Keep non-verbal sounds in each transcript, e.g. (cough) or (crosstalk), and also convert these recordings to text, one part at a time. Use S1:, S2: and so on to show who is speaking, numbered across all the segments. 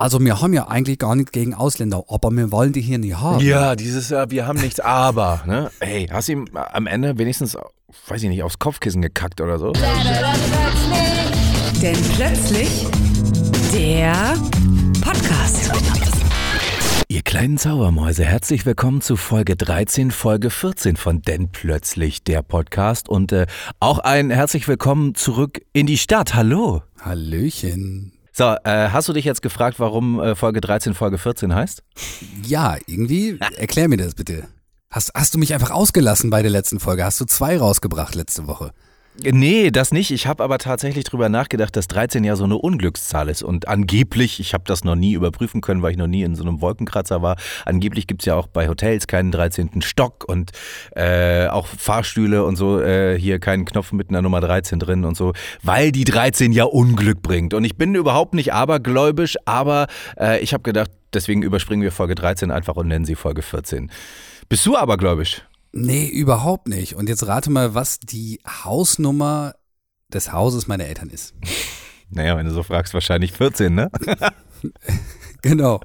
S1: Also wir haben ja eigentlich gar nichts gegen Ausländer, aber wir wollen die hier nicht haben.
S2: Ja, dieses Jahr, wir haben nichts aber. Ne? Hey, hast du ihm am Ende wenigstens, weiß ich nicht, aufs Kopfkissen gekackt oder so?
S3: Denn plötzlich der Podcast.
S2: Ihr kleinen Zaubermäuse, herzlich willkommen zu Folge 13, Folge 14 von Denn plötzlich der Podcast und äh, auch ein herzlich willkommen zurück in die Stadt. Hallo.
S1: Hallöchen.
S2: So, äh, hast du dich jetzt gefragt, warum äh, Folge 13 Folge 14 heißt?
S1: Ja, irgendwie, erklär mir das bitte. Hast, hast du mich einfach ausgelassen bei der letzten Folge? Hast du zwei rausgebracht letzte Woche?
S2: Nee, das nicht. Ich habe aber tatsächlich drüber nachgedacht, dass 13 ja so eine Unglückszahl ist. Und angeblich, ich habe das noch nie überprüfen können, weil ich noch nie in so einem Wolkenkratzer war, angeblich gibt es ja auch bei Hotels keinen 13. Stock und äh, auch Fahrstühle und so, äh, hier keinen Knopf mit einer Nummer 13 drin und so, weil die 13 ja Unglück bringt. Und ich bin überhaupt nicht abergläubisch, aber äh, ich habe gedacht, deswegen überspringen wir Folge 13 einfach und nennen sie Folge 14. Bist du abergläubisch?
S1: Nee, überhaupt nicht. Und jetzt rate mal, was die Hausnummer des Hauses meiner Eltern ist. (laughs)
S2: Naja, wenn du so fragst, wahrscheinlich 14, ne? (laughs)
S1: Genau.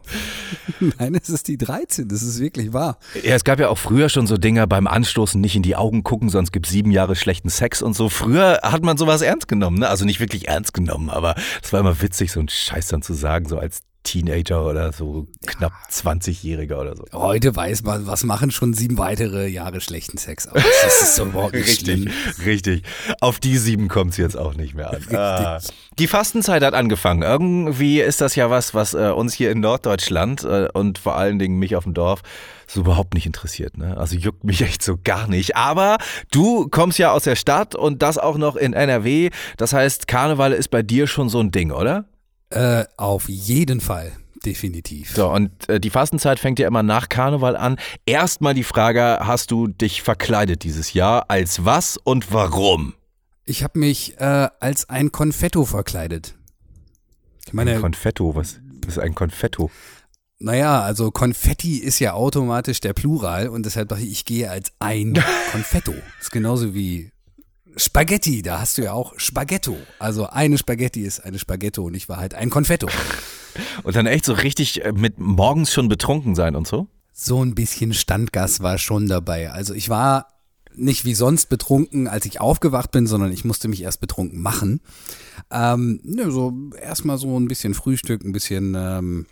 S1: Nein, es ist die 13, das ist wirklich wahr.
S2: Ja, es gab ja auch früher schon so Dinger beim Anstoßen nicht in die Augen gucken, sonst gibt sieben Jahre schlechten Sex und so. Früher hat man sowas ernst genommen, ne? Also nicht wirklich ernst genommen, aber es war immer witzig, so einen Scheiß dann zu sagen, so als Teenager oder so knapp 20-Jähriger oder so.
S1: Heute weiß man, was machen schon sieben weitere Jahre schlechten Sex aus. Das ist so (laughs) überhaupt nicht
S2: Richtig,
S1: schlimm.
S2: richtig. Auf die sieben kommt es jetzt auch nicht mehr an. (laughs) Ah. Die Fastenzeit hat angefangen. Irgendwie ist das ja was, was äh, uns hier in Norddeutschland äh, und vor allen Dingen mich auf dem Dorf so überhaupt nicht interessiert. Ne? Also juckt mich (laughs) echt so gar nicht. Aber du kommst ja aus der Stadt und das auch noch in NRW. Das heißt, Karneval ist bei dir schon so ein Ding, oder?
S1: Äh, auf jeden Fall, definitiv.
S2: So, und äh, die Fastenzeit fängt ja immer nach Karneval an. Erstmal die Frage, hast du dich verkleidet dieses Jahr? Als was und warum?
S1: Ich habe mich äh, als ein Konfetto verkleidet. Ich
S2: Ein
S1: meine,
S2: Konfetto, was ist ein Konfetto?
S1: naja, also Konfetti ist ja automatisch der Plural und deshalb dachte ich, ich gehe als ein (laughs) Konfetto. ist genauso wie Spaghetti, da hast du ja auch Spaghetto. Also eine Spaghetti ist eine Spaghetto und ich war halt ein Konfetto. (laughs)
S2: Und dann echt so richtig äh, mit morgens schon betrunken sein und so?
S1: So ein bisschen Standgas war schon dabei. Also ich war nicht wie sonst betrunken, als ich aufgewacht bin, sondern ich musste mich erst betrunken machen. Ähm, ne, so erstmal so ein bisschen Frühstück, ein bisschen ähm,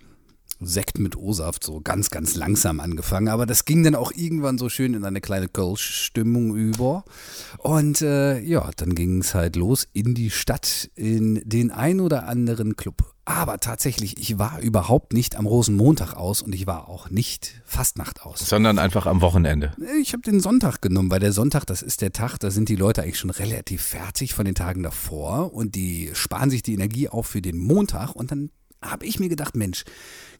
S1: Sekt mit O-Saft, so ganz, ganz langsam angefangen. Aber das ging dann auch irgendwann so schön in eine kleine Kölsch-Stimmung über. Und äh, ja, dann ging es halt los in die Stadt, in den ein oder anderen Club. Aber tatsächlich, ich war überhaupt nicht am Rosenmontag aus und ich war auch nicht Fastnacht aus.
S2: Sondern einfach am Wochenende.
S1: Ich habe den Sonntag genommen, weil der Sonntag, das ist der Tag, da sind die Leute eigentlich schon relativ fertig von den Tagen davor und die sparen sich die Energie auf für den Montag und dann habe ich mir gedacht, Mensch,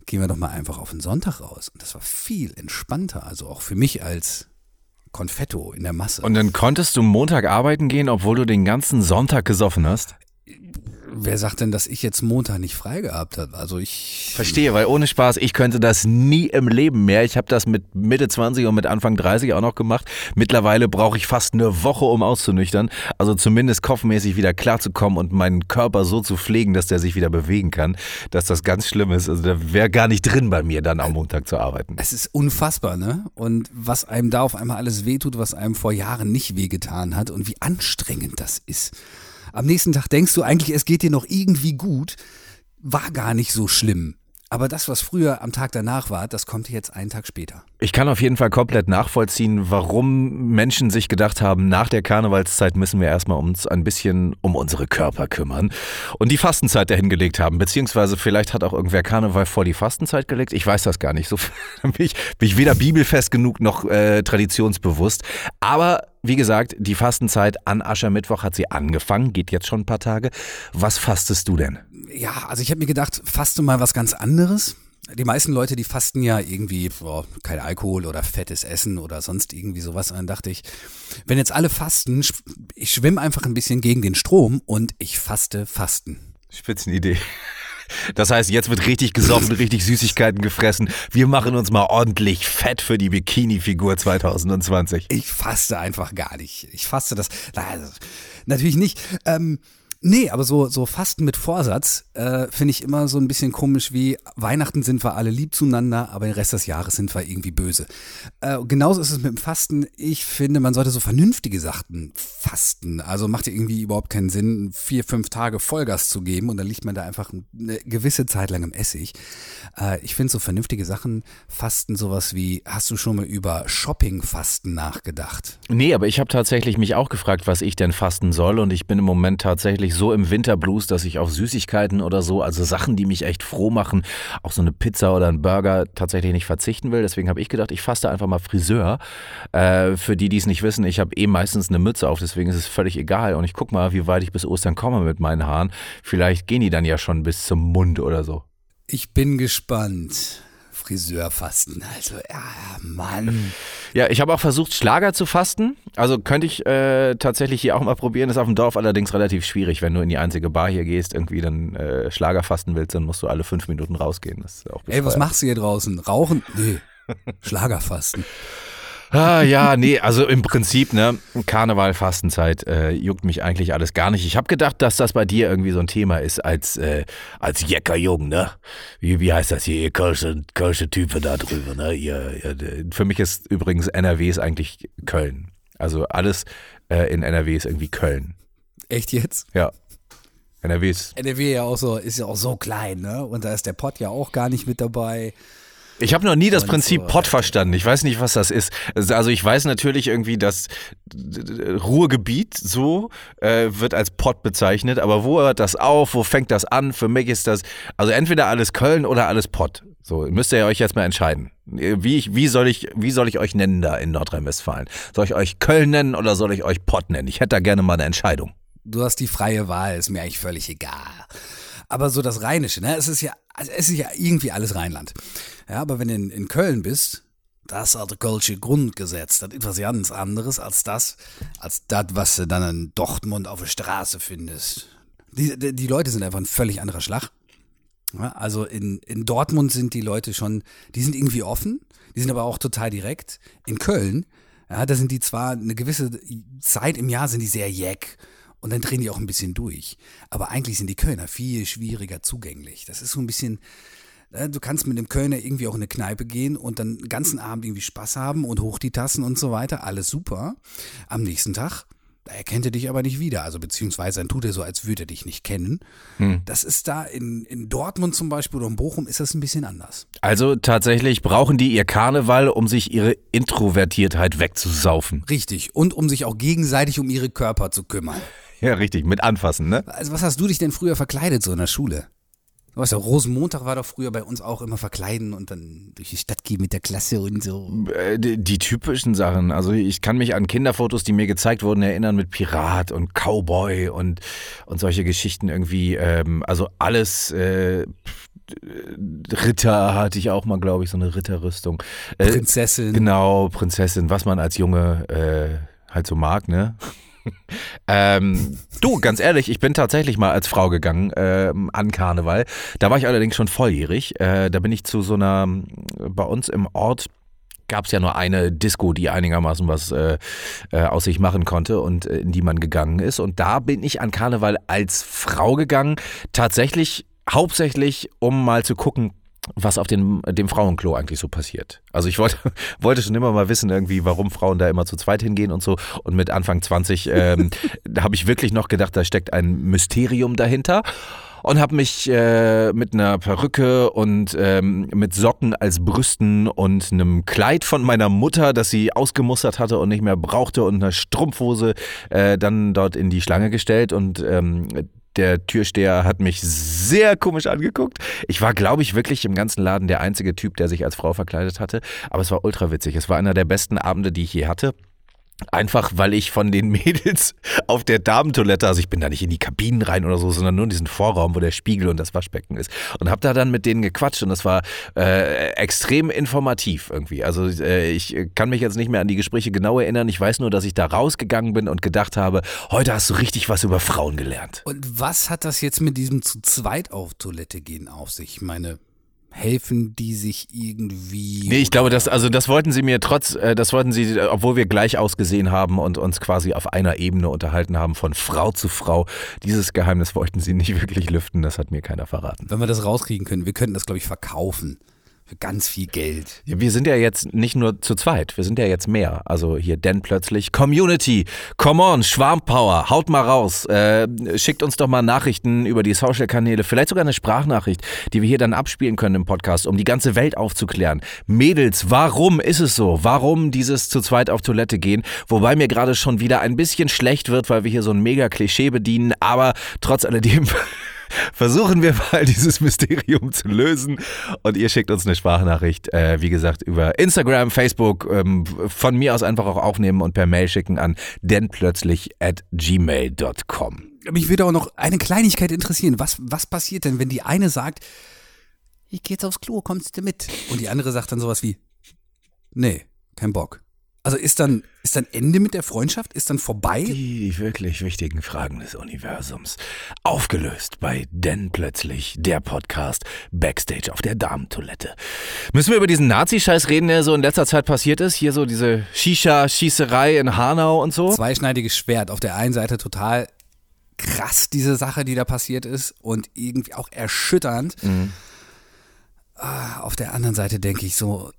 S1: gehen wir doch mal einfach auf den Sonntag raus. Und das war viel entspannter, also auch für mich als Konfetto in der Masse.
S2: Und dann konntest du Montag arbeiten gehen, obwohl du den ganzen Sonntag gesoffen hast?
S1: Wer sagt denn, dass ich jetzt Montag nicht frei gehabt habe? Also ich
S2: Verstehe, weil ohne Spaß, ich könnte das nie im Leben mehr. Ich habe das mit Mitte 20 und mit Anfang 30 auch noch gemacht. Mittlerweile brauche ich fast eine Woche, um auszunüchtern. Also zumindest kopfmäßig wieder klarzukommen und meinen Körper so zu pflegen, dass der sich wieder bewegen kann, dass das ganz schlimm ist. Also da wäre gar nicht drin bei mir, dann am Montag zu arbeiten.
S1: Es ist unfassbar, ne? Und was einem da auf einmal alles wehtut, was einem vor Jahren nicht wehgetan hat und wie anstrengend das ist. Am nächsten Tag denkst du eigentlich, es geht dir noch irgendwie gut, war gar nicht so schlimm. Aber das, was früher am Tag danach war, das kommt jetzt einen Tag später.
S2: Ich kann auf jeden Fall komplett nachvollziehen, warum Menschen sich gedacht haben, nach der Karnevalszeit müssen wir erstmal uns ein bisschen um unsere Körper kümmern und die Fastenzeit dahin gelegt haben. Beziehungsweise vielleicht hat auch irgendwer Karneval vor die Fastenzeit gelegt. Ich weiß das gar nicht. So (laughs) bin ich, bin ich weder bibelfest genug noch äh, traditionsbewusst. Aber wie gesagt, die Fastenzeit an Aschermittwoch hat sie angefangen, geht jetzt schon ein paar Tage. Was fastest du denn?
S1: Ja, also ich habe mir gedacht, faste mal was ganz anderes. Die meisten Leute, die fasten ja irgendwie boah, kein Alkohol oder fettes Essen oder sonst irgendwie sowas. Und dann dachte ich, wenn jetzt alle fasten, ich schwimme einfach ein bisschen gegen den Strom und ich faste Fasten.
S2: Spitzenidee. Das heißt, jetzt wird richtig gesoffen, (laughs) richtig Süßigkeiten gefressen. Wir machen uns mal ordentlich fett für die Bikini-Figur 2020.
S1: Ich faste einfach gar nicht. Ich faste das. na, Also, natürlich nicht. Ähm, Nee, aber so, so Fasten mit Vorsatz äh, finde ich immer so ein bisschen komisch wie Weihnachten sind wir alle lieb zueinander, aber den Rest des Jahres sind wir irgendwie böse. Äh, genauso ist es mit dem Fasten. Ich finde, man sollte so vernünftige Sachen fasten. Also macht ja irgendwie überhaupt keinen Sinn, vier, fünf Tage Vollgas zu geben und dann liegt man da einfach eine gewisse Zeit lang im Essig. Äh, ich finde so vernünftige Sachen fasten sowas wie, hast du schon mal über Shopping-Fasten nachgedacht?
S2: Nee, aber ich habe tatsächlich mich auch gefragt, was ich denn fasten soll und ich bin im Moment tatsächlich so im Winterblues, dass ich auf Süßigkeiten oder so, also Sachen, die mich echt froh machen, auch so eine Pizza oder ein Burger tatsächlich nicht verzichten will. Deswegen habe ich gedacht, ich faste einfach mal Friseur. Äh, für die, die es nicht wissen, ich habe eh meistens eine Mütze auf, deswegen ist es völlig egal. Und ich guck mal, wie weit ich bis Ostern komme mit meinen Haaren. Vielleicht gehen die dann ja schon bis zum Mund oder so.
S1: Ich bin gespannt. Friseur fasten. Also, ja, Mann.
S2: Ja, ich habe auch versucht, Schlager zu fasten. Also könnte ich äh, tatsächlich hier auch mal probieren. ist auf dem Dorf allerdings relativ schwierig. Wenn du in die einzige Bar hier gehst, irgendwie dann äh, Schlager fasten willst, dann musst du alle fünf Minuten rausgehen. Das ist auch
S1: Ey, was machst du hier draußen? Rauchen? Nee. (laughs) Schlager fasten.
S2: Ah, ja, nee, also im Prinzip, ne, Karneval, Fastenzeit, äh, juckt mich eigentlich alles gar nicht. Ich habe gedacht, dass das bei dir irgendwie so ein Thema ist als, äh, als Jeckerjung, ne? Wie, wie heißt das hier, ihr kölsche, kölsche Typen da drüber, ne? Ihr, ihr, für mich ist übrigens NRW ist eigentlich Köln. Also alles äh, in NRW ist irgendwie Köln.
S1: Echt jetzt?
S2: Ja. NRW ist.
S1: NRW ja auch so, ist ja auch so klein, ne? Und da ist der Pott ja auch gar nicht mit dabei.
S2: Ich habe noch nie das Prinzip so, Pott verstanden. Ich weiß nicht, was das ist. Also ich weiß natürlich irgendwie, dass Ruhrgebiet so äh, wird als Pott bezeichnet, aber wo hört das auf? Wo fängt das an? Für mich ist das also entweder alles Köln oder alles Pott. So müsst ihr euch jetzt mal entscheiden. Wie, ich, wie, soll ich, wie soll ich euch nennen da in Nordrhein-Westfalen? Soll ich euch Köln nennen oder soll ich euch Pott nennen? Ich hätte da gerne mal eine Entscheidung.
S1: Du hast die freie Wahl, ist mir eigentlich völlig egal. Aber so das Rheinische, ne? Es ist ja, es ist ja irgendwie alles Rheinland. Ja, aber wenn du in, in Köln bist, das alte Kölsche Grundgesetz, das ist etwas ganz anderes als das, als das, was du dann in Dortmund auf der Straße findest. Die, die, die Leute sind einfach ein völlig anderer Schlag. Ja, also in, in Dortmund sind die Leute schon, die sind irgendwie offen, die sind aber auch total direkt. In Köln, ja, da sind die zwar eine gewisse Zeit im Jahr sind die sehr jack und dann drehen die auch ein bisschen durch. Aber eigentlich sind die Kölner viel schwieriger zugänglich. Das ist so ein bisschen, du kannst mit dem Kölner irgendwie auch in eine Kneipe gehen und dann den ganzen Abend irgendwie Spaß haben und hoch die Tassen und so weiter. Alles super. Am nächsten Tag da erkennt er dich aber nicht wieder. Also beziehungsweise dann tut er so, als würde er dich nicht kennen. Hm. Das ist da in, in Dortmund zum Beispiel oder in Bochum ist das ein bisschen anders.
S2: Also tatsächlich brauchen die ihr Karneval, um sich ihre Introvertiertheit wegzusaufen.
S1: Richtig. Und um sich auch gegenseitig um ihre Körper zu kümmern.
S2: Ja, richtig. Mit anfassen, ne?
S1: Also was hast du dich denn früher verkleidet so in der Schule? Du weißt ja, Rosenmontag war doch früher bei uns auch immer verkleiden und dann durch die Stadt gehen mit der Klasse und so.
S2: Äh, die, die, typischen Sachen. Also ich kann mich an Kinderfotos, die mir gezeigt wurden, erinnern mit Pirat und Cowboy und, und solche Geschichten irgendwie. Ähm, also alles. Äh, Ritter hatte ich auch mal, glaube ich, so eine Ritterrüstung.
S1: Äh, Prinzessin.
S2: Genau, Prinzessin, was man als Junge äh, halt so mag, ne? Ähm, du, ganz ehrlich, ich bin tatsächlich mal als Frau gegangen ähm, an Karneval. Da war ich allerdings schon volljährig. Äh, da bin ich zu so einer, bei uns im Ort gab es ja nur eine Disco, die einigermaßen was äh, äh, aus sich machen konnte und äh, in die man gegangen ist. Und da bin ich an Karneval als Frau gegangen. Tatsächlich hauptsächlich, um mal zu gucken, was auf dem, dem Frauenklo eigentlich so passiert. Also ich wollte, (laughs) wollte schon immer mal wissen, irgendwie, warum Frauen da immer zu zweit hingehen und so. Und mit Anfang 20 ähm, (laughs) habe ich wirklich noch gedacht, da steckt ein Mysterium dahinter. Und habe mich äh, mit einer Perücke und ähm, mit Socken als Brüsten und einem Kleid von meiner Mutter, das sie ausgemustert hatte und nicht mehr brauchte, und einer Strumpfhose äh, dann dort in die Schlange gestellt. Und ähm, der Türsteher hat mich sehr komisch angeguckt. Ich war, glaube ich, wirklich im ganzen Laden der einzige Typ, der sich als Frau verkleidet hatte. Aber es war ultra witzig. Es war einer der besten Abende, die ich je hatte. Einfach weil ich von den Mädels (laughs) auf der Damentoilette, also ich bin da nicht in die Kabinen rein oder so, sondern nur in diesen Vorraum, wo der Spiegel und das Waschbecken ist. Und habe da dann mit denen gequatscht und das war äh, extrem informativ irgendwie. Also äh, ich kann mich jetzt nicht mehr an die Gespräche genau erinnern. Ich weiß nur, dass ich da rausgegangen bin und gedacht habe, heute hast du richtig was über Frauen gelernt.
S1: Und was hat das jetzt mit diesem zu zweit auf Toilette gehen auf sich? Ich meine, helfen die sich irgendwie?
S2: Nee, ich glaube, das, also das wollten sie mir trotz, äh, das wollten sie, obwohl wir gleich ausgesehen haben und uns quasi auf einer Ebene unterhalten haben, von Frau zu Frau. Dieses Geheimnis wollten sie nicht (laughs) wirklich lüften, das hat mir keiner verraten.
S1: Wenn wir das rauskriegen können, wir könnten das, glaube ich, verkaufen. Ganz viel Geld.
S2: Wir sind ja jetzt nicht nur zu zweit, wir sind ja jetzt mehr. Also hier denn plötzlich Community, come on, Schwarmpower, haut mal raus, äh, schickt uns doch mal Nachrichten über die Social-Kanäle, vielleicht sogar eine Sprachnachricht, die wir hier dann abspielen können im Podcast, um die ganze Welt aufzuklären. Mädels, warum ist es so? Warum dieses zu zweit auf Toilette gehen? Wobei mir gerade schon wieder ein bisschen schlecht wird, weil wir hier so ein mega Klischee bedienen, aber trotz alledem versuchen wir mal (laughs) dieses Mysterium zu lösen. Und ihr schickt uns eine Sprachnachricht, äh, wie gesagt, über Instagram, Facebook, ähm, von mir aus einfach auch aufnehmen und per Mail schicken an dennplötzlich at gmail.com.
S1: Mich würde auch noch eine Kleinigkeit interessieren. Was, was passiert denn, wenn die eine sagt, ich gehe jetzt aufs Klo, kommst du mit? Und die andere sagt dann sowas wie, nee, kein Bock. Also ist dann, ist dann Ende mit der Freundschaft? Ist dann vorbei?
S2: Die wirklich wichtigen Fragen des Universums. Aufgelöst bei Denn plötzlich, der Podcast Backstage auf der Damentoilette. Müssen wir über diesen Nazi-Scheiß reden, der so in letzter Zeit passiert ist? Hier so diese Shisha-Schießerei in Hanau und so?
S1: Zweischneidiges Schwert. Auf der einen Seite total krass, diese Sache, die da passiert ist und irgendwie auch erschütternd. Ah, Auf der anderen Seite denke ich so,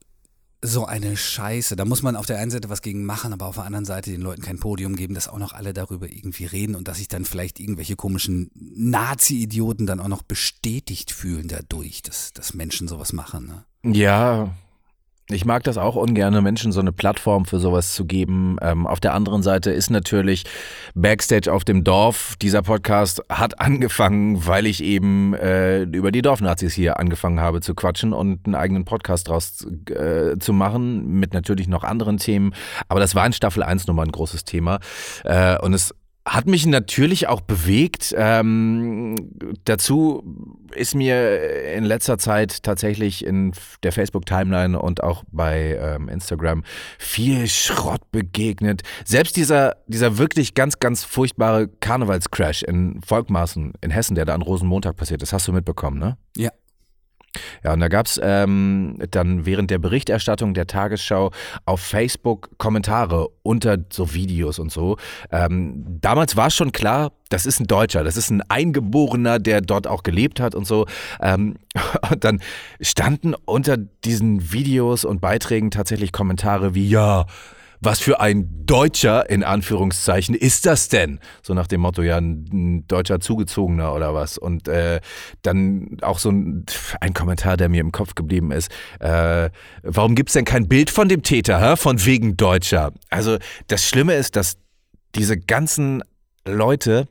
S1: so eine Scheiße. Da muss man auf der einen Seite was gegen machen, aber auf der anderen Seite den Leuten kein Podium geben, dass auch noch alle darüber irgendwie reden und dass sich dann vielleicht irgendwelche komischen Nazi-Idioten dann auch noch bestätigt fühlen dadurch, dass, dass Menschen sowas machen. Ne?
S2: Ja, ich mag das auch ungern, Menschen so eine Plattform für sowas zu geben. Ähm, auf der anderen Seite ist natürlich Backstage auf dem Dorf. Dieser Podcast hat angefangen, weil ich eben äh, über die Dorfnazis hier angefangen habe zu quatschen und einen eigenen Podcast draus äh, zu machen, mit natürlich noch anderen Themen. Aber das war in Staffel 1 nun mal ein großes Thema. Äh, und es hat mich natürlich auch bewegt. Ähm, dazu ist mir in letzter Zeit tatsächlich in der Facebook-Timeline und auch bei ähm, Instagram viel Schrott begegnet. Selbst dieser, dieser wirklich ganz, ganz furchtbare Karnevalscrash in Volkmaßen in Hessen, der da an Rosenmontag passiert ist, hast du mitbekommen, ne?
S1: Ja.
S2: Ja, und da gab's ähm, dann während der Berichterstattung der Tagesschau auf Facebook Kommentare unter so Videos und so. Ähm, damals war schon klar, das ist ein Deutscher, das ist ein Eingeborener, der dort auch gelebt hat und so. Ähm, (laughs) und dann standen unter diesen Videos und Beiträgen tatsächlich Kommentare wie, ja, was für ein Deutscher in Anführungszeichen ist das denn? So nach dem Motto, ja, ein, deutscher Zugezogener oder was. Und äh, dann auch so ein, ein Kommentar, der mir im Kopf geblieben ist. Äh, warum gibt's denn kein Bild von dem Täter, hä? von wegen Deutscher? Also das Schlimme ist, dass diese ganzen Leute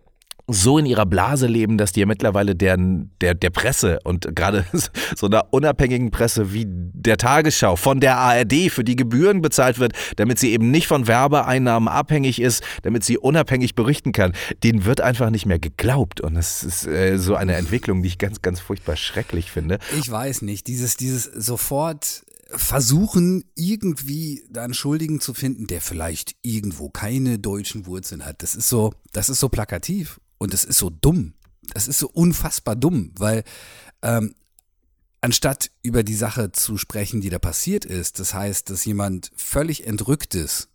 S2: so in ihrer Blase leben, dass die ja mittlerweile der, der, der Presse und gerade (laughs) so einer unabhängigen Presse wie der Tagesschau von der ARD für die Gebühren bezahlt wird, damit sie eben nicht von Werbeeinnahmen abhängig ist, damit sie unabhängig berichten kann, denen wird einfach nicht mehr geglaubt. Und das ist äh, so eine Entwicklung, die ich ganz, ganz furchtbar schrecklich finde.
S1: Ich weiß nicht, dieses, dieses sofort versuchen, irgendwie da einen Schuldigen zu finden, der vielleicht irgendwo keine deutschen Wurzeln hat. Das ist so, das ist so plakativ und das ist so dumm. Das ist so unfassbar dumm, weil ähm, anstatt über die Sache zu sprechen, die da passiert ist, das heißt, dass jemand völlig entrückt ist,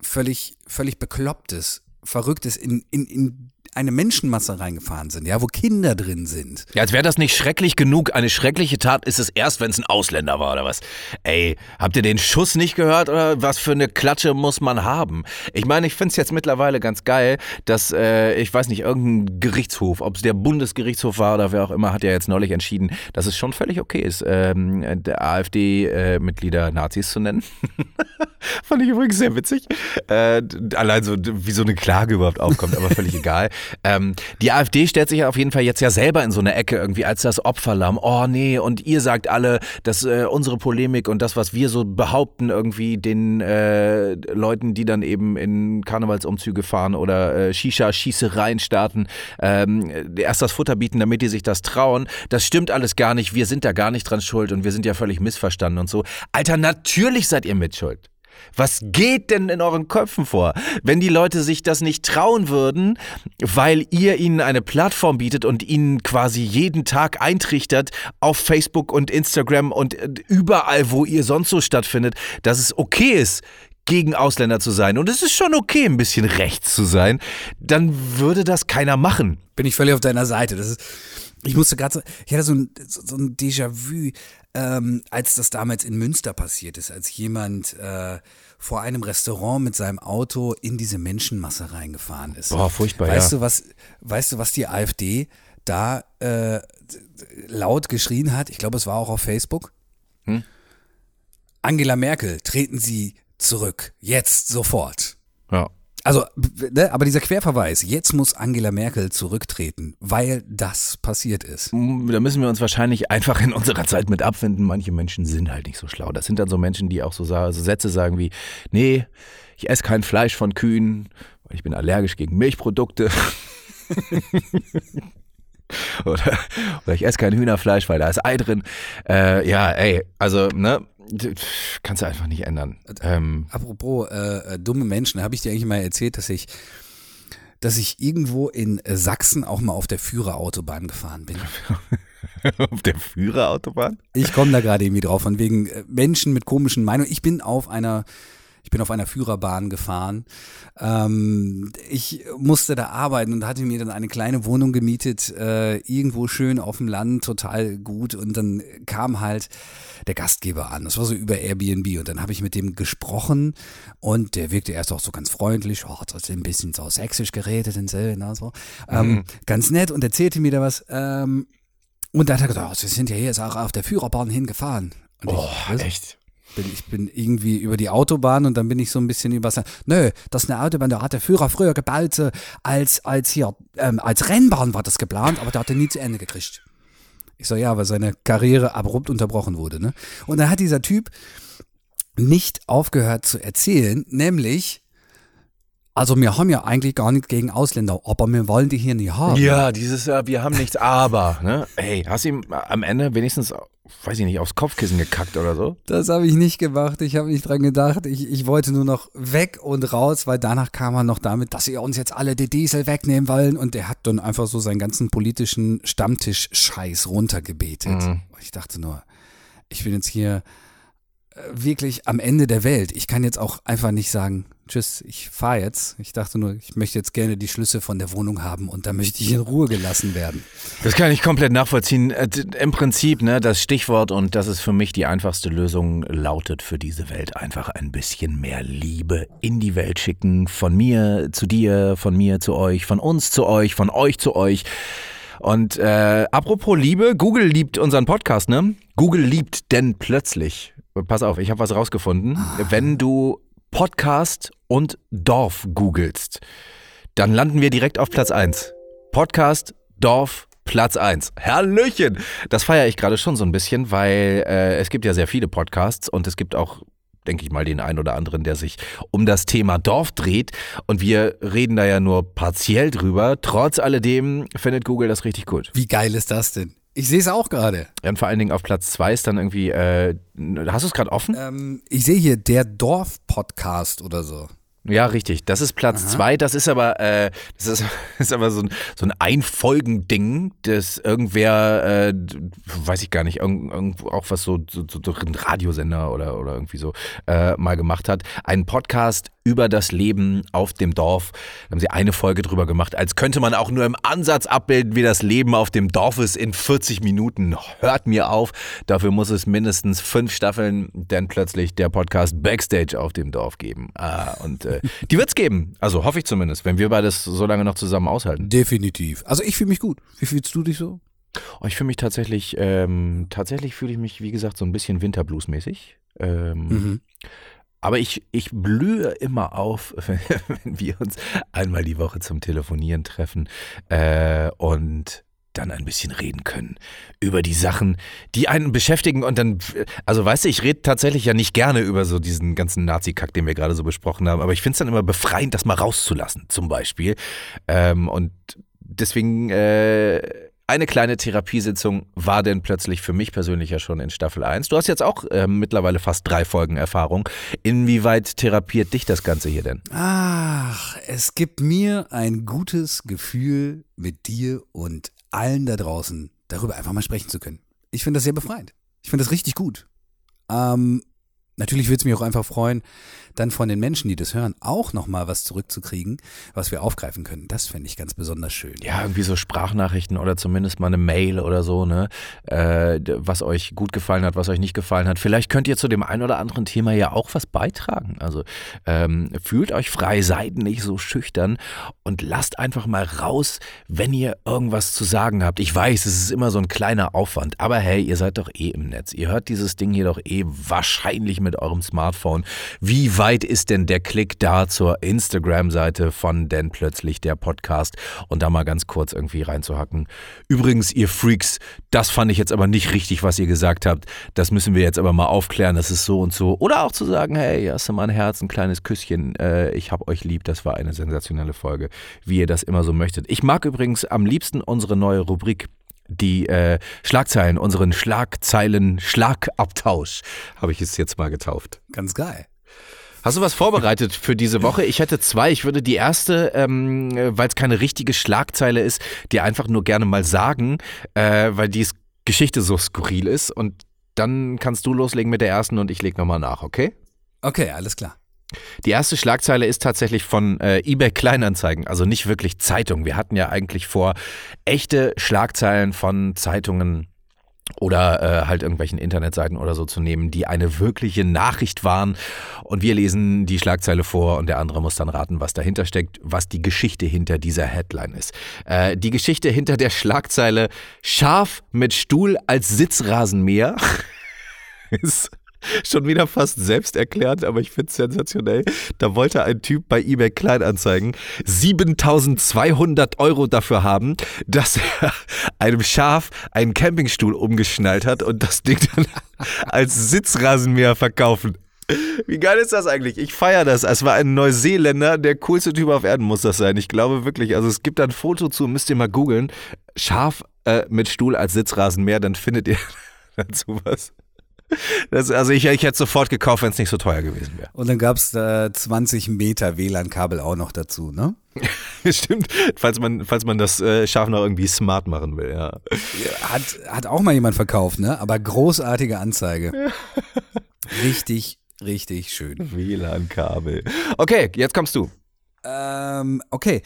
S1: völlig, völlig bekloppt ist, verrückt ist, in, in, in eine Menschenmasse reingefahren sind, ja, wo Kinder drin sind.
S2: Ja, als wäre das nicht schrecklich genug. Eine schreckliche Tat ist es erst, wenn es ein Ausländer war oder was. Ey, habt ihr den Schuss nicht gehört oder was für eine Klatsche muss man haben? Ich meine, ich finde es jetzt mittlerweile ganz geil, dass, äh, ich weiß nicht, irgendein Gerichtshof, ob es der Bundesgerichtshof war oder wer auch immer, hat ja jetzt neulich entschieden, dass es schon völlig okay ist, ähm, der AfD-Mitglieder Nazis zu nennen. (laughs) Fand ich übrigens sehr witzig. Äh, allein so, wie so eine Klage überhaupt aufkommt, aber völlig (laughs) egal. Ähm, die AfD stellt sich ja auf jeden Fall jetzt ja selber in so eine Ecke irgendwie als das Opferlamm. Oh nee, und ihr sagt alle, dass äh, unsere Polemik und das, was wir so behaupten, irgendwie den äh, Leuten, die dann eben in Karnevalsumzüge fahren oder äh, Shisha-Schießereien starten, ähm, erst das Futter bieten, damit die sich das trauen. Das stimmt alles gar nicht. Wir sind da gar nicht dran schuld und wir sind ja völlig missverstanden und so. Alter, natürlich seid ihr mitschuld. Was geht denn in euren Köpfen vor? Wenn die Leute sich das nicht trauen würden, weil ihr ihnen eine Plattform bietet und ihnen quasi jeden Tag eintrichtert auf Facebook und Instagram und äh, überall, wo ihr sonst so stattfindet, dass es okay ist, gegen Ausländer zu sein und es ist schon okay, ein bisschen rechts zu sein, dann würde das keiner machen.
S1: Bin ich völlig auf deiner Seite. Das ist, ich musste gerade so, ich hatte so ein, so ein Déjà-vu, ähm, als das damals in Münster passiert ist, als jemand äh, vor einem Restaurant mit seinem Auto in diese Menschenmasse reingefahren ist.
S2: Boah, furchtbar,
S1: weißt
S2: ja.
S1: Du, was, weißt du, was die AfD da äh, laut geschrien hat? Ich glaube, es war auch auf Facebook.
S2: Hm?
S1: Angela Merkel, treten Sie zurück. Jetzt, sofort. Also, ne, aber dieser Querverweis, jetzt muss Angela Merkel zurücktreten, weil das passiert ist.
S2: Da müssen wir uns wahrscheinlich einfach in unserer Zeit mit abfinden. Manche Menschen sind halt nicht so schlau. Das sind dann so Menschen, die auch so, so Sätze sagen wie, nee, ich esse kein Fleisch von Kühen, weil ich bin allergisch gegen Milchprodukte. (laughs) oder, oder ich esse kein Hühnerfleisch, weil da ist Ei drin. Äh, ja, ey, also, ne, kannst du einfach nicht ändern. Ähm,
S1: Apropos äh, dumme Menschen, habe ich dir eigentlich mal erzählt, dass ich dass ich irgendwo in Sachsen auch mal auf der Führerautobahn gefahren bin. (laughs)
S2: auf der Führerautobahn?
S1: Ich komme da gerade irgendwie drauf, von wegen äh, Menschen mit komischen Meinungen. Ich bin auf einer ich bin auf einer Führerbahn gefahren. Ähm, ich musste da arbeiten und hatte mir dann eine kleine Wohnung gemietet, äh, irgendwo schön auf dem Land, total gut. Und dann kam halt der Gastgeber an. Das war so über Airbnb. Und dann habe ich mit dem gesprochen und der wirkte erst auch so ganz freundlich, oh, hat ein bisschen so sächsisch geredet und so. Ne, so. Ähm, mhm. Ganz nett und erzählte mir da was. Ähm, und dann hat er gesagt, oh, Sie sind ja hier jetzt auch auf der Führerbahn hingefahren. Und
S2: oh, ich, echt?
S1: Bin, ich bin irgendwie über die Autobahn und dann bin ich so ein bisschen über. Nö, das ist eine Autobahn, da hat der Führer früher gebaut, äh, als, als hier, ähm, als Rennbahn war das geplant, aber der hat er nie zu Ende gekriegt. Ich so, ja, weil seine Karriere abrupt unterbrochen wurde. Ne? Und dann hat dieser Typ nicht aufgehört zu erzählen, nämlich, also wir haben ja eigentlich gar nichts gegen Ausländer, aber wir wollen die hier nicht haben.
S2: Ja, dieses, äh, wir haben nichts aber. Ne? Hey, hast du ihm am Ende wenigstens weiß ich nicht, aufs Kopfkissen gekackt oder so?
S1: Das habe ich nicht gemacht. Ich habe nicht dran gedacht. Ich, ich wollte nur noch weg und raus, weil danach kam er noch damit, dass sie uns jetzt alle die Diesel wegnehmen wollen. Und der hat dann einfach so seinen ganzen politischen Stammtisch-Scheiß runtergebetet. Mhm. Ich dachte nur, ich bin jetzt hier äh, wirklich am Ende der Welt. Ich kann jetzt auch einfach nicht sagen, tschüss, ich fahre jetzt. Ich dachte nur, ich möchte jetzt gerne die Schlüssel von der Wohnung haben und da möchte ich in Ruhe gelassen werden.
S2: Das kann ich komplett nachvollziehen. Äh, Im Prinzip, ne, das Stichwort und das ist für mich die einfachste Lösung, lautet für diese Welt einfach ein bisschen mehr Liebe in die Welt schicken. Von mir zu dir, von mir zu euch, von uns zu euch, von euch zu euch. Und äh, apropos Liebe, Google liebt unseren Podcast, ne? Google liebt denn plötzlich. Pass auf, ich habe was rausgefunden. Wenn du Podcast und Dorf googelst, dann landen wir direkt auf Platz 1. Podcast, Dorf, Platz 1. Hallöchen! Das feiere ich gerade schon so ein bisschen, weil äh, es gibt ja sehr viele Podcasts und es gibt auch denke ich mal, den einen oder anderen, der sich um das Thema Dorf dreht. Und wir reden da ja nur partiell drüber. Trotz alledem findet Google das richtig gut.
S1: Wie geil ist das denn? Ich sehe es auch gerade.
S2: Ja, und vor allen Dingen auf Platz zwei ist dann irgendwie, äh, hast du es gerade offen?
S1: Ähm, ich sehe hier der Dorf-Podcast oder so.
S2: Ja, richtig. Das ist Platz Aha. zwei. Das ist aber, äh, das ist, (laughs) ist aber so ein, so ein Einfolgending, das irgendwer, äh, weiß ich gar nicht, irgend, irgendwo auch was so, so, so ein Radiosender oder, oder irgendwie so äh, mal gemacht hat. Ein Podcast über das Leben auf dem Dorf. Da haben sie eine Folge drüber gemacht, als könnte man auch nur im Ansatz abbilden, wie das Leben auf dem Dorf ist in 40 Minuten. Hört mir auf. Dafür muss es mindestens fünf Staffeln, denn plötzlich der Podcast Backstage auf dem Dorf geben. Ah, und äh, die wird's geben. Also hoffe ich zumindest, wenn wir beides so lange noch zusammen aushalten.
S1: Definitiv. Also ich fühle mich gut. Wie fühlst du dich so?
S2: Oh, ich fühle mich tatsächlich, ähm, tatsächlich fühle ich mich, wie gesagt, so ein bisschen Winterblues-mäßig. Ähm, mhm. Aber ich, ich blühe immer auf, (laughs) wenn wir uns einmal die Woche zum Telefonieren treffen äh, und dann ein bisschen reden können über die Sachen, die einen beschäftigen und dann, also weißt du, ich rede tatsächlich ja nicht gerne über so diesen ganzen Nazi-Kack, den wir gerade so besprochen haben, aber ich finde es dann immer befreiend, das mal rauszulassen, zum Beispiel. Ähm, und deswegen äh, eine kleine Therapiesitzung war denn plötzlich für mich persönlich ja schon in Staffel 1. Du hast jetzt auch äh, mittlerweile fast drei Folgen Erfahrung. Inwieweit therapiert dich das Ganze hier denn?
S1: Ach, es gibt mir ein gutes Gefühl, mit dir und allen da draußen darüber einfach mal sprechen zu können. Ich finde das sehr befreiend. Ich finde das richtig gut. Ähm, natürlich würde es mich auch einfach freuen, dann von den Menschen, die das hören, auch nochmal was zurückzukriegen, was wir aufgreifen können. Das fände ich ganz besonders schön.
S2: Ja, irgendwie so Sprachnachrichten oder zumindest mal eine Mail oder so, ne? Äh, was euch gut gefallen hat, was euch nicht gefallen hat. Vielleicht könnt ihr zu dem einen oder anderen Thema ja auch was beitragen. Also ähm, fühlt euch frei, seid nicht so schüchtern und lasst einfach mal raus, wenn ihr irgendwas zu sagen habt. Ich weiß, es ist immer so ein kleiner Aufwand, aber hey, ihr seid doch eh im Netz. Ihr hört dieses Ding hier doch eh wahrscheinlich mit eurem Smartphone. Wie weit ist denn der Klick da zur Instagram-Seite von denn plötzlich der Podcast und da mal ganz kurz irgendwie reinzuhacken. Übrigens, ihr Freaks, das fand ich jetzt aber nicht richtig, was ihr gesagt habt. Das müssen wir jetzt aber mal aufklären, das ist so und so. Oder auch zu sagen, hey, hast du mein Herz, ein kleines Küsschen, äh, ich hab euch lieb, das war eine sensationelle Folge, wie ihr das immer so möchtet. Ich mag übrigens am liebsten unsere neue Rubrik die äh, Schlagzeilen, unseren Schlagzeilen-Schlagabtausch, habe ich es jetzt mal getauft.
S1: Ganz geil.
S2: Hast du was vorbereitet für diese Woche? Ich hätte zwei. Ich würde die erste, ähm, weil es keine richtige Schlagzeile ist, dir einfach nur gerne mal sagen, äh, weil die Geschichte so skurril ist. Und dann kannst du loslegen mit der ersten und ich lege nochmal nach, okay?
S1: Okay, alles klar.
S2: Die erste Schlagzeile ist tatsächlich von äh, eBay Kleinanzeigen, also nicht wirklich Zeitung. Wir hatten ja eigentlich vor, echte Schlagzeilen von Zeitungen oder äh, halt irgendwelchen Internetseiten oder so zu nehmen, die eine wirkliche Nachricht waren. Und wir lesen die Schlagzeile vor und der andere muss dann raten, was dahinter steckt, was die Geschichte hinter dieser Headline ist. Äh, die Geschichte hinter der Schlagzeile Schaf mit Stuhl als Sitzrasenmäher (laughs) ist (laughs) Schon wieder fast selbst erklärt, aber ich finde es sensationell. Da wollte ein Typ bei eBay Kleinanzeigen 7200 Euro dafür haben, dass er (laughs) einem Schaf einen Campingstuhl umgeschnallt hat und das Ding dann (laughs) als Sitzrasenmäher verkaufen. Wie geil ist das eigentlich? Ich feiere das. Es war ein Neuseeländer, der coolste Typ auf Erden muss das sein. Ich glaube wirklich. Also es gibt ein Foto zu, müsst ihr mal googeln. Schaf äh, mit Stuhl als Sitzrasenmäher, dann findet ihr dazu was. Das, also ich, ich hätte sofort gekauft, wenn es nicht so teuer gewesen wäre.
S1: Und dann gab es äh, 20 Meter WLAN-Kabel auch noch dazu, ne? (laughs)
S2: Stimmt, falls man, falls man das äh, Schaf noch irgendwie smart machen will, ja.
S1: Hat, hat auch mal jemand verkauft, ne? Aber großartige Anzeige. (laughs) richtig, richtig schön.
S2: WLAN-Kabel. Okay, jetzt kommst du.
S1: Ähm, okay,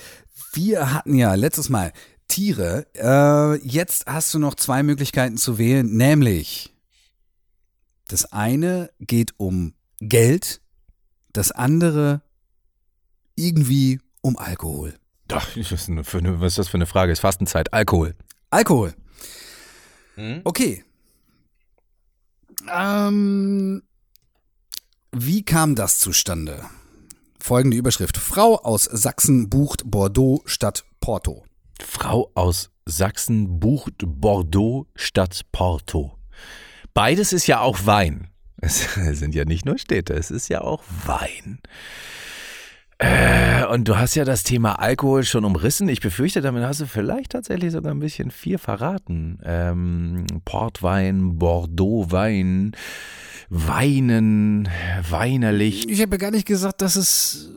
S1: wir hatten ja letztes Mal Tiere. Äh, jetzt hast du noch zwei Möglichkeiten zu wählen, nämlich das eine geht um Geld, das andere irgendwie um Alkohol.
S2: Doch, was ist das für eine Frage? Ist Fastenzeit. Alkohol.
S1: Alkohol. Hm? Okay. Ähm, wie kam das zustande? Folgende Überschrift. Frau aus Sachsen bucht Bordeaux statt Porto.
S2: Frau aus Sachsen bucht Bordeaux statt Porto. Beides ist ja auch Wein. Es (laughs) sind ja nicht nur Städte, es ist ja auch Wein. Äh, und du hast ja das Thema Alkohol schon umrissen. Ich befürchte, damit hast du vielleicht tatsächlich sogar ein bisschen viel verraten. Ähm, Portwein, Bordeaux-Wein, Weinen, weinerlich.
S1: Ich habe ja gar nicht gesagt, dass es.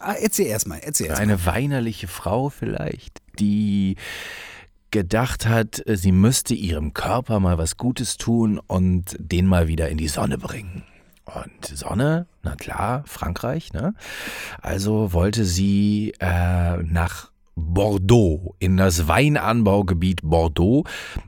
S1: Ah, erzähl erstmal, erzähl erstmal.
S2: Eine weinerliche Frau vielleicht, die gedacht hat, sie müsste ihrem Körper mal was Gutes tun und den mal wieder in die Sonne bringen. Und Sonne, na klar, Frankreich, ne? Also wollte sie äh, nach Bordeaux, in das Weinanbaugebiet Bordeaux.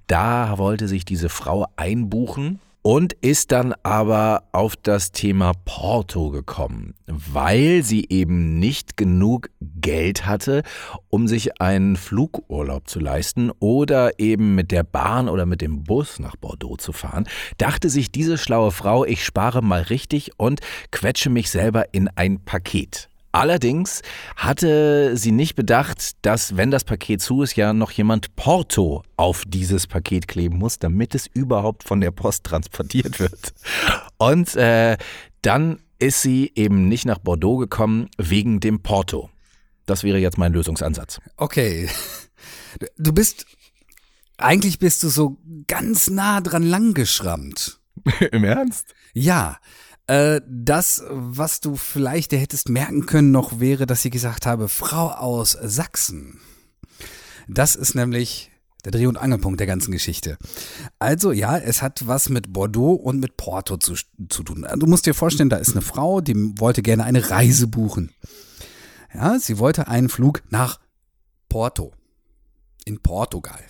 S2: Da wollte sich diese Frau einbuchen und ist dann aber auf das Thema Porto gekommen, weil sie eben nicht genug Geld hatte, um sich einen Flugurlaub zu leisten oder eben mit der Bahn oder mit dem Bus nach Bordeaux zu fahren, dachte sich diese schlaue Frau, ich spare mal richtig und quetsche mich selber in ein Paket. Allerdings hatte sie nicht bedacht, dass, wenn das Paket zu ist, ja noch jemand Porto auf dieses Paket kleben muss, damit es überhaupt von der Post transportiert wird. Und äh, dann ist sie eben nicht nach Bordeaux gekommen wegen dem Porto. Das wäre jetzt mein Lösungsansatz.
S1: Okay. Du bist eigentlich bist du so ganz nah dran langgeschrammt. (laughs)
S2: Im Ernst?
S1: Ja, äh, das, was du vielleicht hättest merken können noch, wäre, dass ich gesagt habe, Frau aus Sachsen. Das ist nämlich der Dreh- und Angelpunkt der ganzen Geschichte. Also ja, es hat was mit Bordeaux und mit Porto zu, zu tun. Du musst dir vorstellen, da ist eine Frau, die wollte gerne eine Reise buchen. Ja, sie wollte einen Flug nach Porto in Portugal.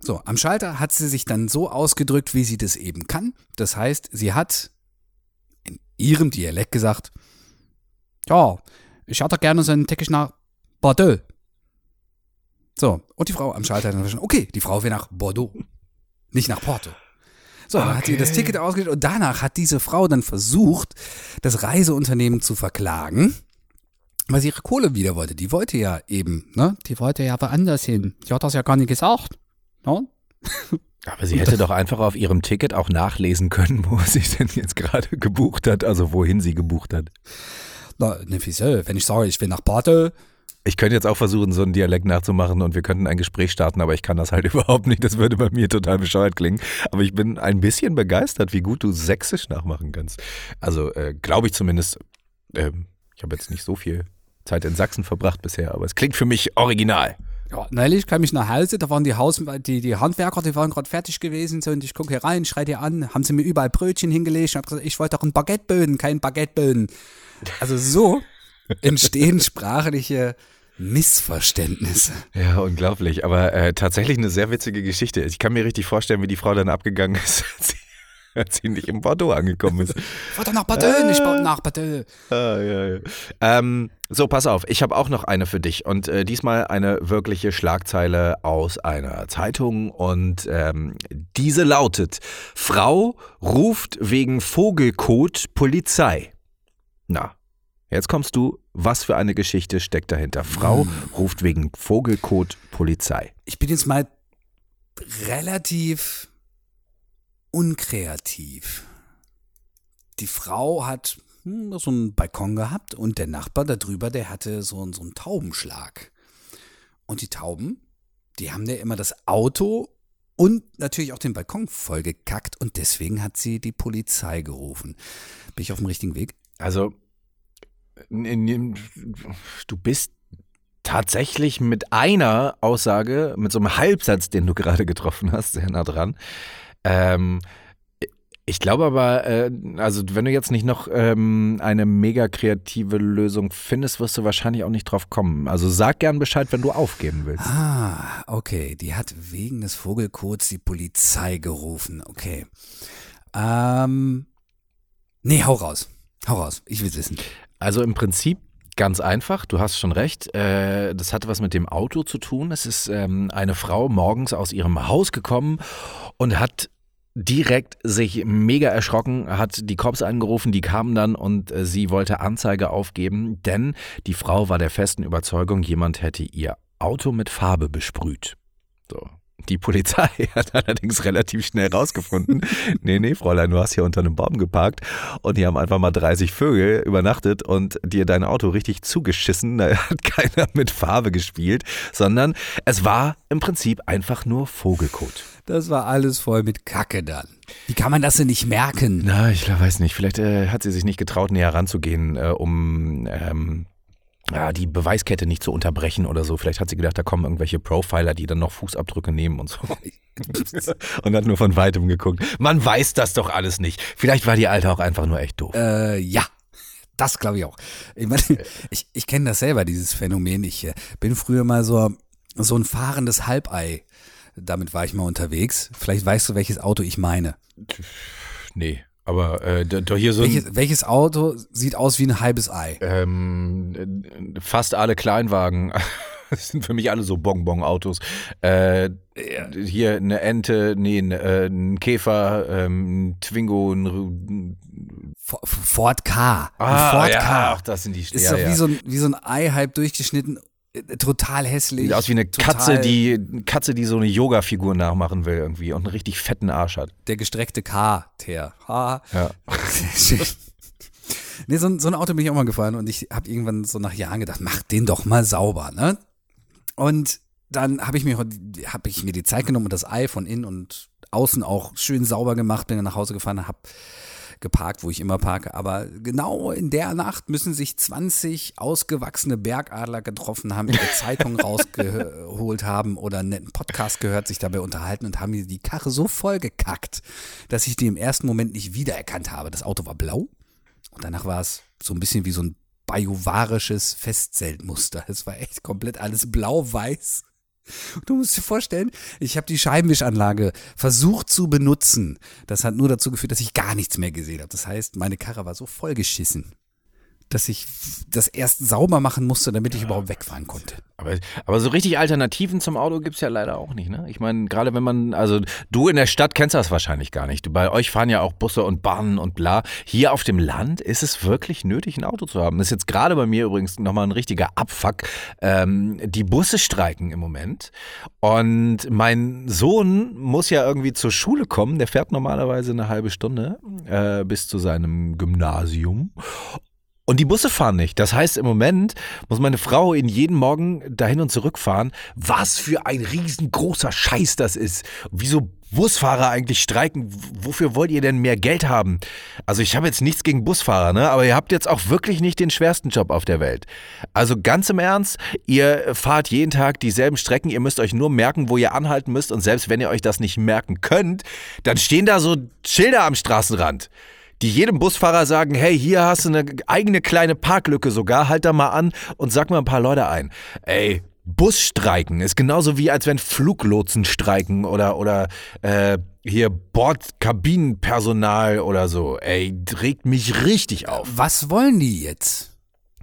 S1: So, am Schalter hat sie sich dann so ausgedrückt, wie sie das eben kann. Das heißt, sie hat ihrem Dialekt gesagt, ja, ich hätte gerne so einen Ticket nach Bordeaux. So, und die Frau am Schalter hat dann verstanden, okay, die Frau will nach Bordeaux, nicht nach Porto. So, dann hat sie das Ticket ausgestellt und danach hat diese Frau dann versucht, das Reiseunternehmen zu verklagen, weil sie ihre Kohle wieder wollte. Die wollte ja eben, ne? Die wollte ja woanders hin. Sie hat das ja gar nicht gesagt. Ne?
S2: Aber sie hätte doch einfach auf ihrem Ticket auch nachlesen können, (laughs) wo sie denn jetzt gerade gebucht hat, also wohin sie gebucht hat.
S1: Na, ne, wieso? Wenn ich sage, ich will nach Porto,
S2: Ich könnte jetzt auch versuchen, so einen Dialekt nachzumachen und wir könnten ein Gespräch starten, aber ich kann das halt (laughs) überhaupt nicht. Das würde bei mir total bescheuert klingen. Aber ich bin ein bisschen begeistert, wie gut du Sächsisch nachmachen kannst. Also äh, glaube ich zumindest. Ähm, ich habe jetzt nicht so viel Zeit in Sachsen verbracht bisher, aber es klingt für mich original.
S1: Ja, neulich kam ich nach Hause, da waren die Haus, die, die Handwerker, die waren gerade fertig gewesen, so, und ich gucke hier rein, schrei die an, haben sie mir überall Brötchen hingelegt, und hab gesagt, ich wollte doch ein Baguetteböden, kein Baguetteböden. Also so (laughs) entstehen sprachliche Missverständnisse.
S2: Ja, unglaublich. Aber äh, tatsächlich eine sehr witzige Geschichte. Ich kann mir richtig vorstellen, wie die Frau dann abgegangen ist, (laughs) als sie, (laughs) als sie nicht im Bordeaux angekommen ist.
S1: Ich wollte nach Bordeaux, ich wollte nach Bordeaux.
S2: Ah, ja, ja. Ähm, so, pass auf, ich habe auch noch eine für dich und äh, diesmal eine wirkliche Schlagzeile aus einer Zeitung und ähm, diese lautet, Frau ruft wegen Vogelkot Polizei. Na, jetzt kommst du, was für eine Geschichte steckt dahinter? Frau ruft wegen Vogelkot Polizei.
S1: Ich bin jetzt mal relativ unkreativ. Die Frau hat hm, so einen Balkon gehabt und der Nachbar darüber, der hatte so, einen- so einen Taubenschlag. Und die Tauben, die haben der immer das Auto und natürlich auch den Balkon vollgekackt und deswegen hat sie die Polizei gerufen. Bin ich auf dem richtigen Weg?
S2: Also, du bist tatsächlich mit einer Aussage, mit so einem Halbsatz, den du gerade getroffen hast, sehr nah dran. Ähm, ich glaube aber, äh, also wenn du jetzt nicht noch ähm, eine mega kreative Lösung findest, wirst du wahrscheinlich auch nicht drauf kommen. Also sag gern Bescheid, wenn du aufgeben willst.
S1: Ah, okay. Die hat wegen des Vogelkots die Polizei gerufen. Okay. Ähm. Nee, hau raus. Hau raus. Ich will's wissen.
S2: Also im Prinzip ganz einfach, du hast schon recht. Äh, das hatte was mit dem Auto zu tun. Es ist ähm, eine Frau morgens aus ihrem Haus gekommen und hat direkt sich mega erschrocken, hat die Cops angerufen, die kamen dann und äh, sie wollte Anzeige aufgeben, denn die Frau war der festen Überzeugung, jemand hätte ihr Auto mit Farbe besprüht. So. Die Polizei (laughs) hat allerdings relativ schnell rausgefunden, (laughs) nee, nee, Fräulein, du hast hier unter einem Baum geparkt und die haben einfach mal 30 Vögel übernachtet und dir dein Auto richtig zugeschissen. Da hat (laughs) keiner mit Farbe gespielt, sondern es war im Prinzip einfach nur Vogelkot.
S1: Das war alles voll mit Kacke dann. Wie kann man das denn nicht merken?
S2: Na, ich weiß nicht. Vielleicht äh, hat sie sich nicht getraut, näher ranzugehen, äh, um ähm, ja, die Beweiskette nicht zu unterbrechen oder so. Vielleicht hat sie gedacht, da kommen irgendwelche Profiler, die dann noch Fußabdrücke nehmen und so. (laughs) und hat nur von weitem geguckt. Man weiß das doch alles nicht. Vielleicht war die Alte auch einfach nur echt doof.
S1: Äh, ja. Das glaube ich auch. Ich, meine, (laughs) ich, ich kenne das selber, dieses Phänomen. Ich äh, bin früher mal so, so ein fahrendes Halbei. Damit war ich mal unterwegs. Vielleicht weißt du, welches Auto ich meine.
S2: Nee, aber äh, doch hier so ein,
S1: Welches, welches Auto sieht aus wie ein halbes Ei?
S2: ähm, äh, fast alle Kleinwagen. (laughs) Das sind für mich alle so Bonbon-Autos. Äh, hier eine Ente, nee, ein, äh, ein Käfer, ähm, ein Twingo, ein,
S1: Ford K. Ein
S2: ah,
S1: Ford
S2: ja,
S1: K.
S2: ach, das sind die
S1: Ist
S2: ja,
S1: doch
S2: ja.
S1: wie, so ein, wie so ein Ei halb durchgeschnitten. Äh, Total hässlich.
S2: Sieht aus wie eine Katze, die Katze, die so eine Yoga-Figur nachmachen will irgendwie und einen richtig fetten Arsch hat.
S1: Der gestreckte K-Teer. Ha.
S2: Ja. (laughs)
S1: Nee, so, ein- so ein Auto bin ich auch mal gefahren und ich habe irgendwann so nach Jahren gedacht, mach den doch mal sauber, ne? Und dann habe ich, mir, hab ich mir die Zeit genommen und das Ei von innen und außen auch schön sauber gemacht, bin dann nach Hause gefahren, habe geparkt, wo ich immer parke. Aber genau in der Nacht müssen sich 20 ausgewachsene Bergadler getroffen haben, ihre (laughs) Zeitung rausgeholt haben oder einen netten Podcast gehört, sich dabei unterhalten und haben mir die Karre so voll gekackt, dass ich die im ersten Moment nicht wiedererkannt habe. Das Auto war blau und danach war es so ein bisschen wie so ein bajuwarisches Festzeltmuster. Es war echt komplett alles blau-weiß (laughs) Du musst dir vorstellen, ich habe die Scheibenwischanlage versucht zu benutzen. Das hat nur dazu geführt, dass ich gar nichts mehr gesehen habe. Das heißt, meine Karre war so vollgeschissen dass ich das erst sauber machen musste, damit ich überhaupt wegfahren konnte.
S2: Aber, aber so richtig Alternativen zum Auto gibt es ja leider auch nicht, ne? Ich meine, gerade wenn man, also du in der Stadt kennst das wahrscheinlich gar nicht. Bei euch fahren ja auch Busse und Bahnen und bla. Hier auf dem Land ist es wirklich nötig, ein Auto zu haben. Das ist jetzt gerade bei mir übrigens nochmal ein richtiger Abfuck. Ähm, die Busse streiken im Moment. Und mein Sohn muss ja irgendwie zur Schule kommen. Der fährt normalerweise eine halbe Stunde äh, bis zu seinem Gymnasium. Und die Busse fahren nicht. Das heißt, im Moment muss meine Frau ihn jeden Morgen dahin und zurück fahren. Was für ein riesengroßer Scheiß das ist. Wieso Busfahrer eigentlich streiken? Wofür wollt ihr denn mehr Geld haben? Also ich habe jetzt nichts gegen Busfahrer, ne? Aber ihr habt jetzt auch wirklich nicht den schwersten Job auf der Welt. Also ganz im Ernst, ihr fahrt jeden Tag dieselben Strecken, ihr müsst euch nur merken, wo ihr anhalten müsst und selbst wenn ihr euch das nicht merken könnt, dann stehen da so Schilder am Straßenrand die jedem Busfahrer sagen, hey, hier hast du eine eigene kleine Parklücke sogar, halt da mal an und sag mal ein paar Leute ein. Ey, Busstreiken ist genauso wie als wenn Fluglotsen streiken oder oder äh, hier Bordkabinenpersonal oder so. Ey, regt mich richtig auf.
S1: Was wollen die jetzt?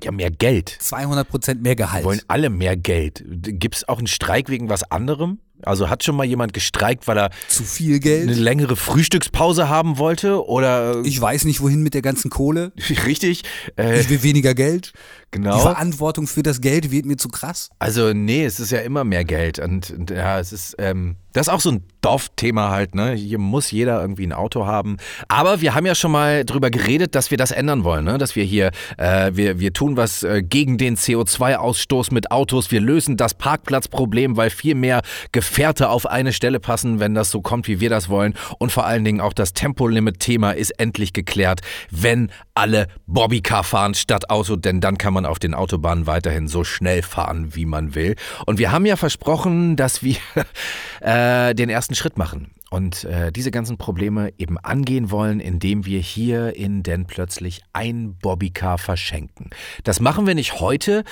S2: Ja, mehr Geld.
S1: 200 Prozent mehr Gehalt.
S2: Wollen alle mehr Geld. Gibt es auch einen Streik wegen was anderem? Also hat schon mal jemand gestreikt, weil er
S1: zu viel Geld,
S2: eine längere Frühstückspause haben wollte oder
S1: ich weiß nicht wohin mit der ganzen Kohle. (laughs)
S2: Richtig.
S1: Äh, ich will weniger Geld.
S2: Genau.
S1: Die Verantwortung für das Geld wird mir zu krass.
S2: Also nee, es ist ja immer mehr Geld und, und ja, es ist ähm, das ist auch so ein Dorfthema halt, ne? Hier muss jeder irgendwie ein Auto haben. Aber wir haben ja schon mal drüber geredet, dass wir das ändern wollen, ne? Dass wir hier, äh, wir, wir tun was äh, gegen den CO2-Ausstoß mit Autos. Wir lösen das Parkplatzproblem, weil viel mehr Gefährte auf eine Stelle passen, wenn das so kommt, wie wir das wollen. Und vor allen Dingen auch das Tempolimit-Thema ist endlich geklärt, wenn alle Bobbycar fahren statt Auto, denn dann kann man auf den Autobahnen weiterhin so schnell fahren, wie man will. Und wir haben ja versprochen, dass wir (laughs) äh, den ersten Schritt machen und äh, diese ganzen Probleme eben angehen wollen, indem wir hier in denn plötzlich ein Bobbycar verschenken. Das machen wir nicht heute,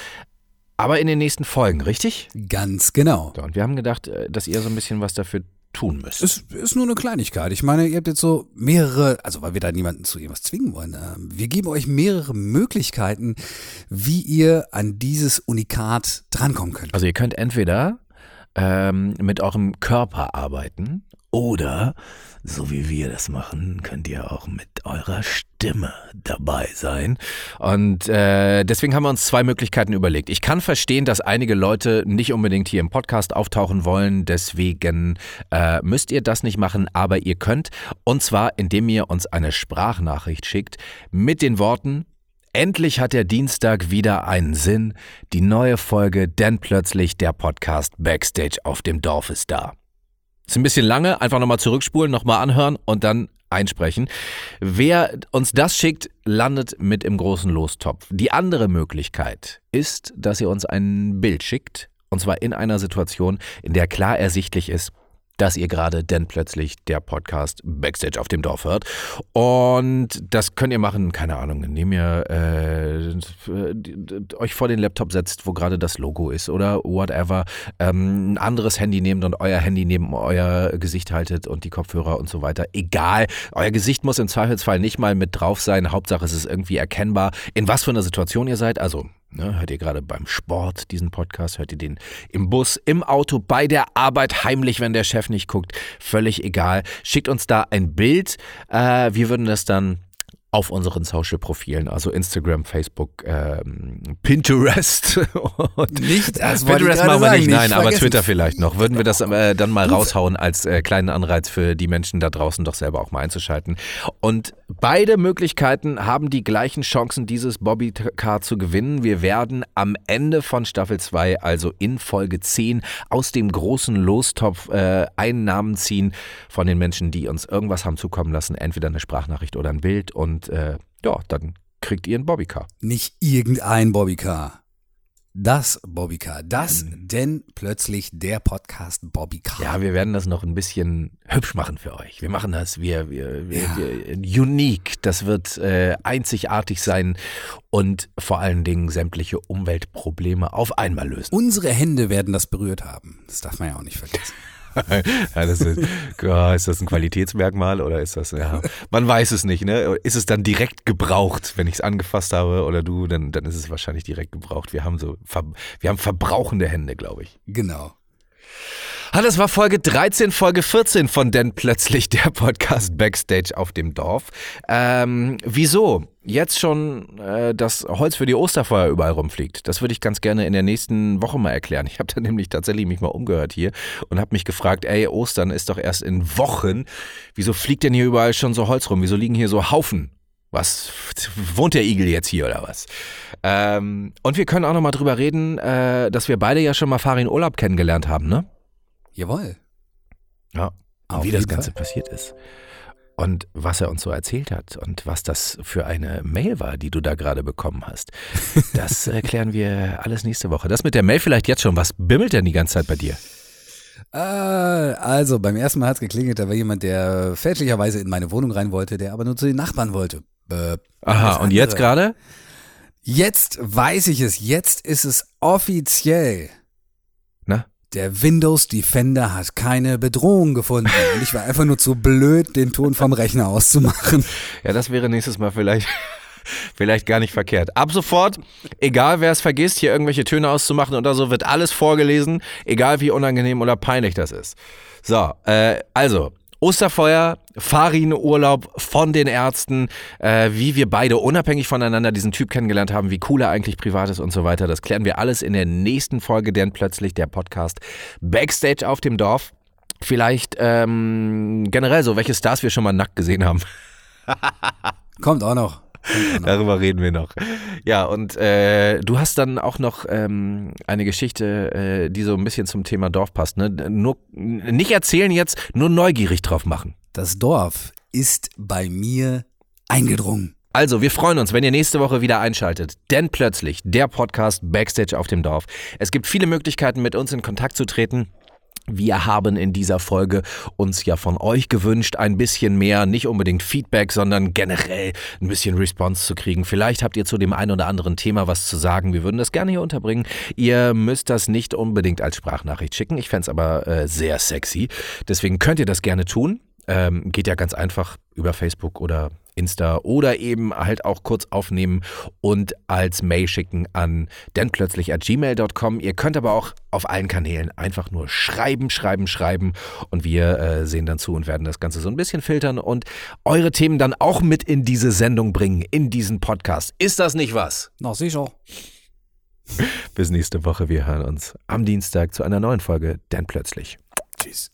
S2: aber in den nächsten Folgen, richtig?
S1: Ganz genau.
S2: Und wir haben gedacht, äh, dass ihr so ein bisschen was dafür tun müsst.
S1: Es ist nur eine Kleinigkeit. Ich meine, ihr habt jetzt so mehrere, also weil wir da niemanden zu irgendwas zwingen wollen. Ähm, wir geben euch mehrere Möglichkeiten, wie ihr an dieses Unikat drankommen könnt.
S2: Also ihr könnt entweder ähm, mit eurem Körper arbeiten oder, so wie wir das machen, könnt ihr auch mit eurer Stimme dabei sein. Und äh, deswegen haben wir uns zwei Möglichkeiten überlegt. Ich kann verstehen, dass einige Leute nicht unbedingt hier im Podcast auftauchen wollen. Deswegen äh, müsst ihr das nicht machen, aber ihr könnt. Und zwar, indem ihr uns eine Sprachnachricht schickt mit den Worten, Endlich hat der Dienstag wieder einen Sinn. Die neue Folge, denn plötzlich der Podcast Backstage auf dem Dorf ist da. Ist ein bisschen lange, einfach nochmal zurückspulen, nochmal anhören und dann einsprechen. Wer uns das schickt, landet mit im großen Lostopf. Die andere Möglichkeit ist, dass ihr uns ein Bild schickt, und zwar in einer Situation, in der klar ersichtlich ist, dass ihr gerade denn plötzlich der Podcast Backstage auf dem Dorf hört. Und das könnt ihr machen, keine Ahnung, indem ihr äh, euch vor den Laptop setzt, wo gerade das Logo ist oder whatever. Ähm, ein anderes Handy nehmt und euer Handy neben euer Gesicht haltet und die Kopfhörer und so weiter. Egal. Euer Gesicht muss im Zweifelsfall nicht mal mit drauf sein. Hauptsache es ist irgendwie erkennbar, in was für einer Situation ihr seid. Also Ne, hört ihr gerade beim Sport diesen Podcast? Hört ihr den im Bus, im Auto, bei der Arbeit, heimlich, wenn der Chef nicht guckt? Völlig egal. Schickt uns da ein Bild. Äh, wir würden das dann auf unseren Social-Profilen, also Instagram, Facebook, ähm, Pinterest. (laughs) Und
S1: Nicht, ich
S2: Pinterest machen wir
S1: sagen,
S2: nicht,
S1: nicht
S2: nein, aber
S1: vergessen.
S2: Twitter vielleicht noch. Würden wir das äh, dann mal raushauen als äh, kleinen Anreiz für die Menschen da draußen doch selber auch mal einzuschalten. Und beide Möglichkeiten haben die gleichen Chancen, dieses Bobbycar zu gewinnen. Wir werden am Ende von Staffel 2, also in Folge 10, aus dem großen Lostopf äh, einen Namen ziehen von den Menschen, die uns irgendwas haben zukommen lassen, entweder eine Sprachnachricht oder ein Bild und äh, ja, dann kriegt ihr ein Bobbycar.
S1: Nicht irgendein Bobbycar. Das Bobbycar. Das denn plötzlich der Podcast Bobbycar.
S2: Ja, wir werden das noch ein bisschen hübsch machen für euch. Wir machen das, wir, wir, wir,
S1: Ja.
S2: wir unique. Das wird äh, einzigartig sein und vor allen Dingen sämtliche Umweltprobleme auf einmal lösen.
S1: Unsere Hände werden das berührt haben. Das darf man ja auch nicht vergessen. (laughs)
S2: ja, das ist, ja, ist das ein Qualitätsmerkmal oder ist das, ja, man weiß es nicht, ne? Ist es dann direkt gebraucht, wenn ich es angefasst habe oder du, dann, dann ist es wahrscheinlich direkt gebraucht. Wir haben so, wir haben verbrauchende Hände, glaube ich.
S1: Genau.
S2: Ah, das war Folge 13, Folge 14 von Denn plötzlich der Podcast Backstage auf dem Dorf. Ähm, wieso jetzt schon äh, das Holz für die Osterfeuer überall rumfliegt? Das würde ich ganz gerne in der nächsten Woche mal erklären. Ich habe da nämlich tatsächlich mich mal umgehört hier und habe mich gefragt, ey, Ostern ist doch erst in Wochen. Wieso fliegt denn hier überall schon so Holz rum? Wieso liegen hier so Haufen? Was wohnt der Igel jetzt hier oder was? Ähm, und wir können auch noch mal drüber reden, äh, dass wir beide ja schon mal Farin Urlaub kennengelernt haben, ne?
S1: Jawohl.
S2: Ja. Und
S1: Auf
S2: wie das Ganze
S1: Fall.
S2: passiert ist. Und was er uns so erzählt hat und was das für eine Mail war, die du da gerade bekommen hast. (laughs) Das erklären wir alles nächste Woche. Das mit der Mail vielleicht jetzt schon. Was bimmelt denn die ganze Zeit bei dir?
S1: Äh, also, beim ersten Mal hat es geklingelt, da war jemand, der fälschlicherweise in meine Wohnung rein wollte, der aber nur zu den Nachbarn wollte. Äh,
S2: Aha, und jetzt gerade?
S1: Jetzt weiß ich es, jetzt ist es offiziell.
S2: Na?
S1: Der Windows Defender hat keine Bedrohung gefunden. Und ich war einfach nur zu blöd, den Ton vom Rechner auszumachen.
S2: Ja, das wäre nächstes Mal vielleicht, (laughs) vielleicht gar nicht verkehrt. Ab sofort, egal wer es vergisst, hier irgendwelche Töne auszumachen oder so, wird alles vorgelesen, egal wie unangenehm oder peinlich das ist. So, äh, also. Osterfeuer, Farin-Urlaub von den Ärzten, äh, wie wir beide unabhängig voneinander diesen Typ kennengelernt haben, wie cool er eigentlich privat ist und so weiter. Das klären wir alles in der nächsten Folge, denn plötzlich der Podcast Backstage auf dem Dorf. Vielleicht ähm, generell so, welche Stars wir schon mal nackt gesehen haben.
S1: Kommt auch noch. Noch.
S2: Darüber reden wir noch. Ja, und äh, du hast dann auch noch ähm, eine Geschichte, äh, die so ein bisschen zum Thema Dorf passt. Ne? Nur nicht erzählen jetzt, nur neugierig drauf machen.
S1: Das Dorf ist bei mir eingedrungen.
S2: Also, wir freuen uns, wenn ihr nächste Woche wieder einschaltet. Denn plötzlich der Podcast Backstage auf dem Dorf. Es gibt viele Möglichkeiten, mit uns in Kontakt zu treten. Wir haben in dieser Folge uns ja von euch gewünscht, ein bisschen mehr, nicht unbedingt Feedback, sondern generell ein bisschen Response zu kriegen. Vielleicht habt ihr zu dem einen oder anderen Thema was zu sagen. Wir würden das gerne hier unterbringen. Ihr müsst das nicht unbedingt als Sprachnachricht schicken. Ich fände es aber äh, sehr sexy. Deswegen könnt ihr das gerne tun. Ähm, geht ja ganz einfach über Facebook oder Insta oder eben halt auch kurz aufnehmen und als Mail schicken an dennplötzlich at gmail.com. Ihr könnt aber auch auf allen Kanälen einfach nur schreiben, schreiben, schreiben und wir äh, sehen dann zu und werden das Ganze so ein bisschen filtern und eure Themen dann auch mit in diese Sendung bringen, in diesen Podcast. Ist das nicht was?
S1: Noch sicher. (laughs)
S2: Bis nächste Woche. Wir hören uns am Dienstag zu einer neuen Folge, denn plötzlich.
S1: Tschüss.